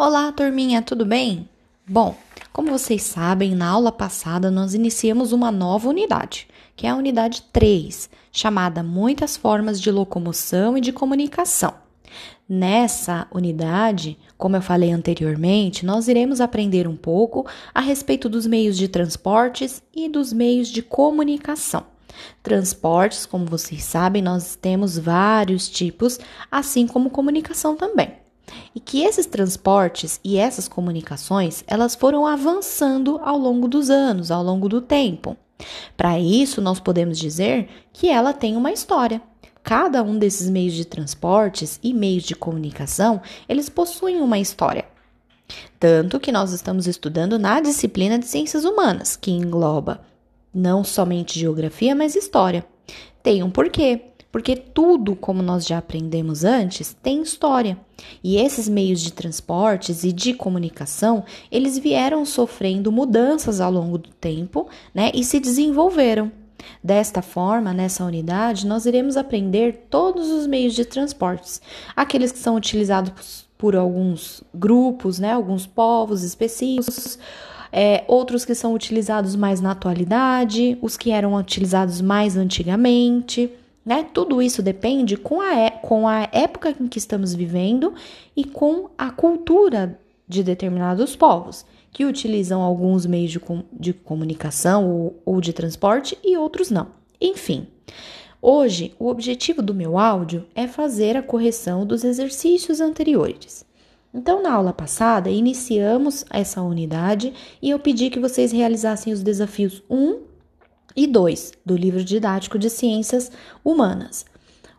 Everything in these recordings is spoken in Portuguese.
Olá, turminha, tudo bem? Bom, como vocês sabem, na aula passada nós iniciamos uma nova unidade, que é a unidade 3, chamada Muitas Formas de Locomoção e de Comunicação. Nessa unidade, como eu falei anteriormente, nós iremos aprender um pouco a respeito dos meios de transportes e dos meios de comunicação. Transportes, como vocês sabem, nós temos vários tipos, assim como comunicação também e que esses transportes e essas comunicações elas foram avançando ao longo dos anos, ao longo do tempo. Para isso, nós podemos dizer que ela tem uma história. Cada um desses meios de transportes e meios de comunicação, eles possuem uma história. Tanto que nós estamos estudando na disciplina de ciências humanas, que engloba não somente geografia, mas história. Tem um porquê porque tudo, como nós já aprendemos antes, tem história. E esses meios de transportes e de comunicação, eles vieram sofrendo mudanças ao longo do tempo, né, e se desenvolveram. Desta forma, nessa unidade, nós iremos aprender todos os meios de transportes, aqueles que são utilizados por alguns grupos, né, alguns povos específicos, é, outros que são utilizados mais na atualidade, os que eram utilizados mais antigamente. Né? Tudo isso depende com a, é, com a época em que estamos vivendo e com a cultura de determinados povos, que utilizam alguns meios de, de comunicação ou, ou de transporte e outros não. Enfim, hoje o objetivo do meu áudio é fazer a correção dos exercícios anteriores. Então, na aula passada, iniciamos essa unidade e eu pedi que vocês realizassem os desafios 1 e 2 do livro didático de Ciências Humanas.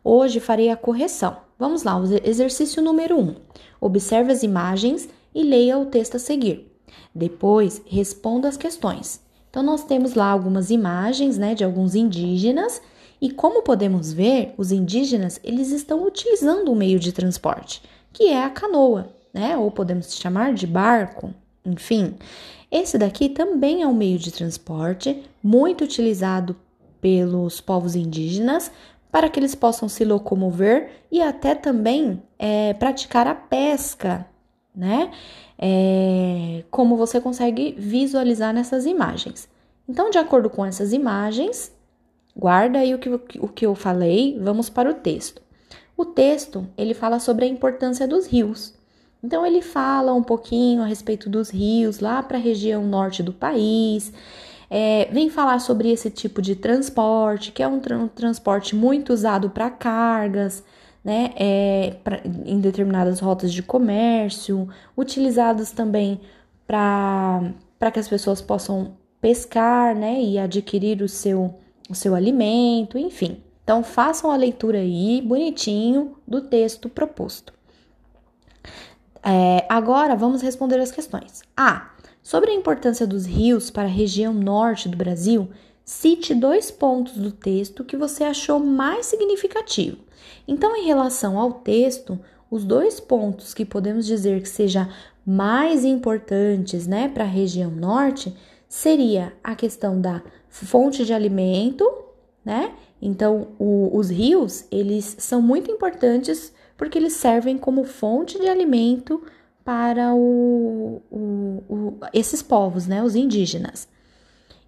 Hoje farei a correção. Vamos lá, exercício número 1. Um. Observe as imagens e leia o texto a seguir. Depois, responda as questões. Então, nós temos lá algumas imagens né, de alguns indígenas e como podemos ver, os indígenas eles estão utilizando um meio de transporte, que é a canoa, né? Ou podemos chamar de barco, enfim. Esse daqui também é um meio de transporte muito utilizado pelos povos indígenas para que eles possam se locomover e até também é, praticar a pesca, né? É, como você consegue visualizar nessas imagens. Então, de acordo com essas imagens, guarda aí o que, o que eu falei, vamos para o texto. O texto ele fala sobre a importância dos rios. Então ele fala um pouquinho a respeito dos rios lá para a região norte do país. É, vem falar sobre esse tipo de transporte, que é um, tra um transporte muito usado para cargas, né, é, pra, em determinadas rotas de comércio, utilizados também para que as pessoas possam pescar, né, e adquirir o seu, o seu alimento, enfim. Então façam a leitura aí, bonitinho, do texto proposto. É, agora vamos responder as questões. A. Sobre a importância dos rios para a região norte do Brasil, cite dois pontos do texto que você achou mais significativo. Então, em relação ao texto, os dois pontos que podemos dizer que sejam mais importantes né, para a região norte seria a questão da fonte de alimento, né? Então, o, os rios, eles são muito importantes porque eles servem como fonte de alimento para o, o, o, esses povos, né, os indígenas.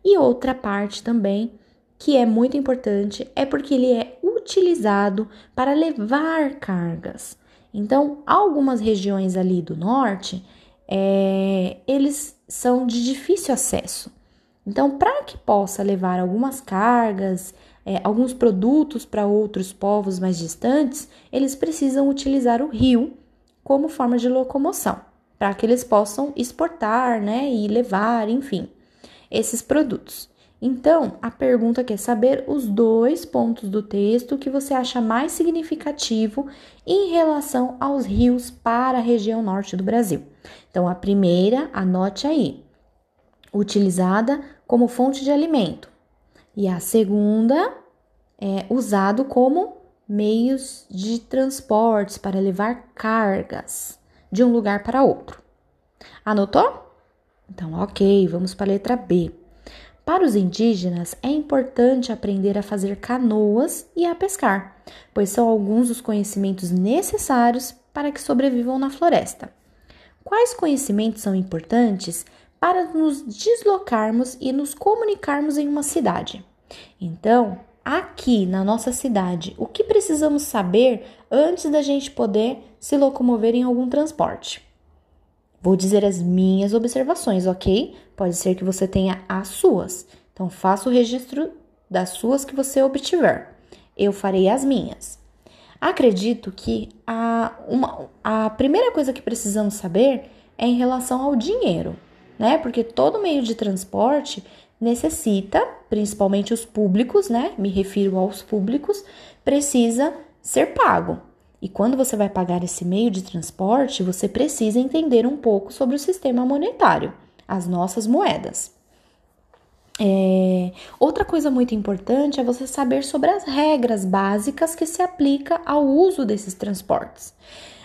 E outra parte também que é muito importante é porque ele é utilizado para levar cargas. Então, algumas regiões ali do norte, é, eles são de difícil acesso. Então, para que possa levar algumas cargas é, alguns produtos para outros povos mais distantes, eles precisam utilizar o rio como forma de locomoção, para que eles possam exportar, né, e levar, enfim, esses produtos. Então, a pergunta quer saber os dois pontos do texto que você acha mais significativo em relação aos rios para a região norte do Brasil. Então, a primeira, anote aí, utilizada como fonte de alimento. E a segunda é usado como meios de transportes para levar cargas de um lugar para outro. Anotou? Então, ok, vamos para a letra B. Para os indígenas, é importante aprender a fazer canoas e a pescar, pois são alguns dos conhecimentos necessários para que sobrevivam na floresta. quais conhecimentos são importantes para nos deslocarmos e nos comunicarmos em uma cidade. Então, aqui na nossa cidade, o que precisamos saber antes da gente poder se locomover em algum transporte? Vou dizer as minhas observações, ok? Pode ser que você tenha as suas. Então, faça o registro das suas que você obtiver. Eu farei as minhas. Acredito que a, uma, a primeira coisa que precisamos saber é em relação ao dinheiro, né? Porque todo meio de transporte necessita, principalmente os públicos, né? Me refiro aos públicos, precisa ser pago. E quando você vai pagar esse meio de transporte, você precisa entender um pouco sobre o sistema monetário, as nossas moedas. É, outra coisa muito importante é você saber sobre as regras básicas que se aplica ao uso desses transportes.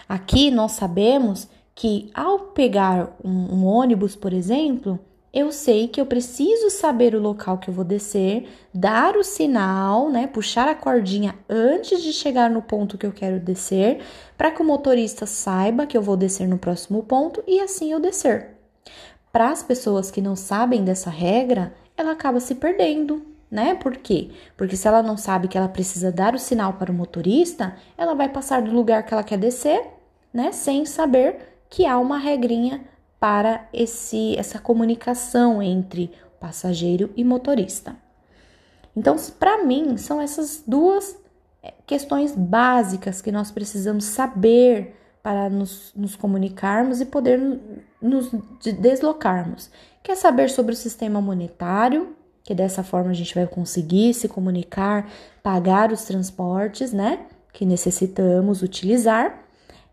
Aqui nós sabemos que ao pegar um, um ônibus, por exemplo, eu sei que eu preciso saber o local que eu vou descer, dar o sinal, né, puxar a cordinha antes de chegar no ponto que eu quero descer, para que o motorista saiba que eu vou descer no próximo ponto e assim eu descer. Para as pessoas que não sabem dessa regra, ela acaba se perdendo, né? Por quê? Porque se ela não sabe que ela precisa dar o sinal para o motorista, ela vai passar do lugar que ela quer descer, né, sem saber que há uma regrinha para esse, essa comunicação entre passageiro e motorista. Então, para mim, são essas duas eh, questões básicas que nós precisamos saber para nos, nos comunicarmos e poder nos deslocarmos. Quer saber sobre o sistema monetário, que dessa forma a gente vai conseguir se comunicar, pagar os transportes, né, que necessitamos utilizar,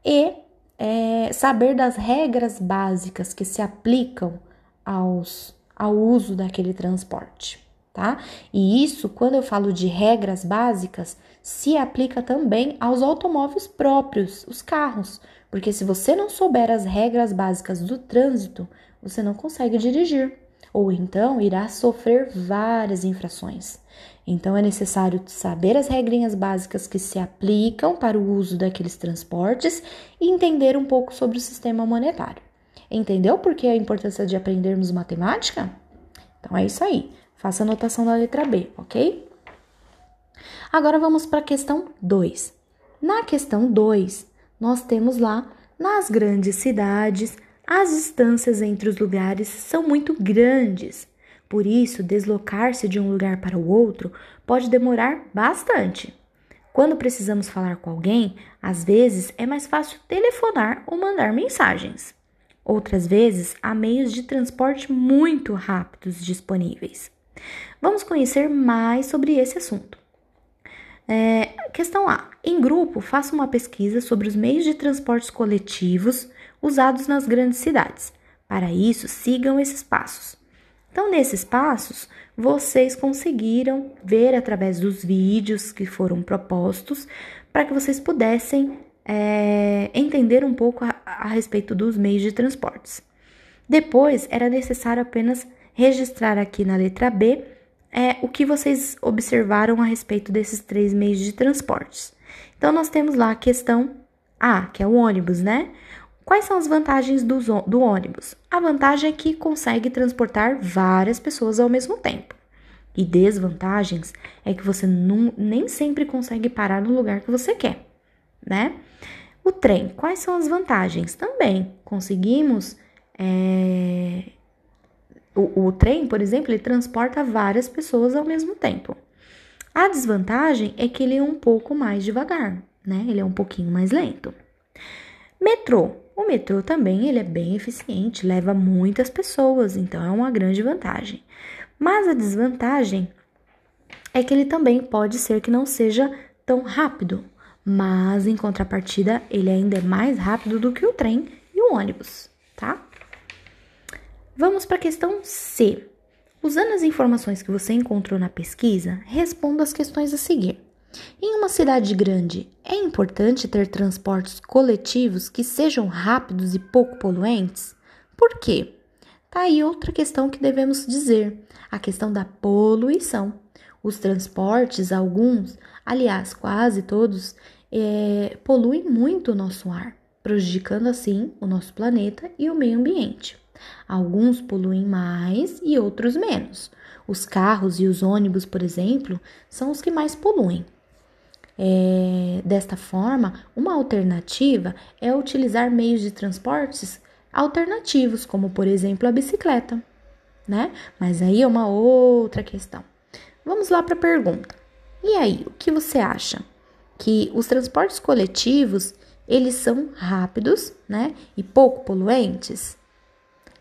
e é, saber das regras básicas que se aplicam aos, ao uso daquele transporte, tá? E isso, quando eu falo de regras básicas, se aplica também aos automóveis próprios, os carros, porque se você não souber as regras básicas do trânsito, você não consegue dirigir, ou então irá sofrer várias infrações. Então é necessário saber as regrinhas básicas que se aplicam para o uso daqueles transportes e entender um pouco sobre o sistema monetário. Entendeu por que a importância de aprendermos matemática? Então é isso aí. Faça a anotação da letra B, ok? Agora vamos para a questão 2. Na questão 2, nós temos lá nas grandes cidades, as distâncias entre os lugares são muito grandes por isso, deslocar-se de um lugar para o outro pode demorar bastante. Quando precisamos falar com alguém, às vezes é mais fácil telefonar ou mandar mensagens. Outras vezes, há meios de transporte muito rápidos disponíveis. Vamos conhecer mais sobre esse assunto. É, questão A. Em grupo, faça uma pesquisa sobre os meios de transportes coletivos usados nas grandes cidades. Para isso, sigam esses passos. Então, nesses passos, vocês conseguiram ver através dos vídeos que foram propostos para que vocês pudessem é, entender um pouco a, a respeito dos meios de transportes. Depois, era necessário apenas registrar aqui na letra B é, o que vocês observaram a respeito desses três meios de transportes. Então, nós temos lá a questão A, que é o ônibus, né? Quais são as vantagens do, do ônibus? A vantagem é que consegue transportar várias pessoas ao mesmo tempo. E desvantagens é que você não, nem sempre consegue parar no lugar que você quer, né? O trem, quais são as vantagens? Também conseguimos. É... O, o trem, por exemplo, ele transporta várias pessoas ao mesmo tempo. A desvantagem é que ele é um pouco mais devagar, né? Ele é um pouquinho mais lento. Metrô. O metrô também ele é bem eficiente, leva muitas pessoas, então é uma grande vantagem. Mas a desvantagem é que ele também pode ser que não seja tão rápido, mas em contrapartida ele ainda é mais rápido do que o trem e o ônibus, tá? Vamos para a questão C. Usando as informações que você encontrou na pesquisa, responda as questões a seguir. Em uma cidade grande, é importante ter transportes coletivos que sejam rápidos e pouco poluentes? Por quê? Tá aí outra questão que devemos dizer: a questão da poluição. Os transportes, alguns, aliás, quase todos, é, poluem muito o nosso ar. prejudicando assim o nosso planeta e o meio ambiente. Alguns poluem mais e outros menos. Os carros e os ônibus, por exemplo, são os que mais poluem. É, desta forma, uma alternativa é utilizar meios de transportes alternativos, como por exemplo a bicicleta, né? Mas aí é uma outra questão. Vamos lá para a pergunta. E aí, o que você acha? Que os transportes coletivos, eles são rápidos, né? E pouco poluentes?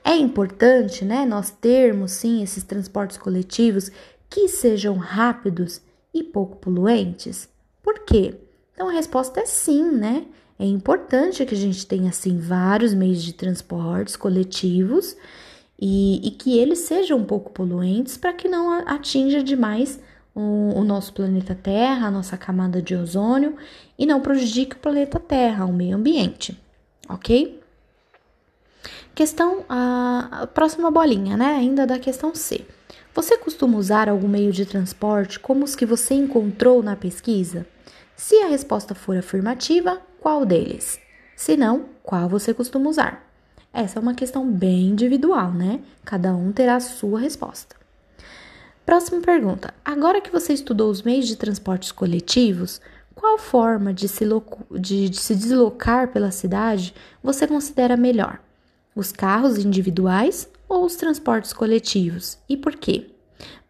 É importante, né, nós termos sim esses transportes coletivos que sejam rápidos e pouco poluentes? Por quê? Então a resposta é sim, né? É importante que a gente tenha assim vários meios de transportes coletivos e, e que eles sejam um pouco poluentes para que não atinja demais o, o, nosso planeta Terra, a nossa camada de ozônio e não prejudique o planeta Terra, o meio ambiente, ok? Questão, a, a próxima bolinha, né? Ainda da questão C. Você costuma usar algum meio de transporte como os que você encontrou na pesquisa? Se a resposta for afirmativa, qual deles? Se não, qual você costuma usar? Essa é uma questão bem individual, né? Cada um terá a sua resposta. Próxima pergunta. Agora que você estudou os meios de transportes coletivos, qual forma de se, de, de se deslocar pela cidade você considera melhor? Os carros individuais ou os transportes coletivos? E por quê?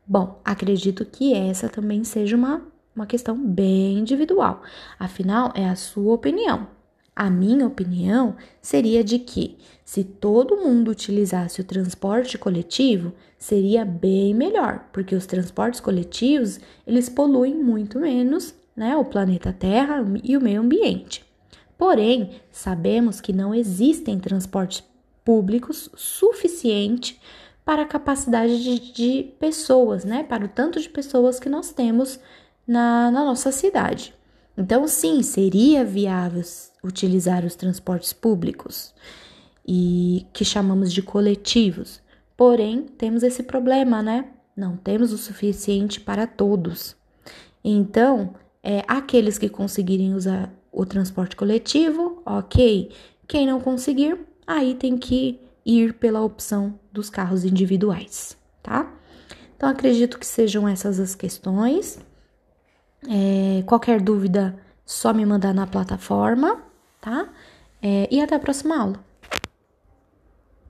Bom, acredito que essa também seja uma, uma questão bem individual. Afinal, é a sua opinião. A minha opinião seria de que, se todo mundo utilizasse o transporte coletivo, seria bem melhor, porque os transportes coletivos eles poluem muito menos, né, o planeta Terra e o meio ambiente. Porém, sabemos que não existem transportes públicos suficiente para a capacidade de, de, pessoas, né? Para o tanto de pessoas que nós temos na, na nossa cidade. Então, sim, seria viável utilizar os transportes públicos e que chamamos de coletivos. Porém, temos esse problema, né? Não temos o suficiente para todos. Então, é, aqueles que conseguirem usar o transporte coletivo, ok. Quem não conseguir, aí tem que ir pela opção dos carros individuais, tá? Então, acredito que sejam essas as questões. É, qualquer dúvida, só me mandar na plataforma, tá? É, e até a próxima aula.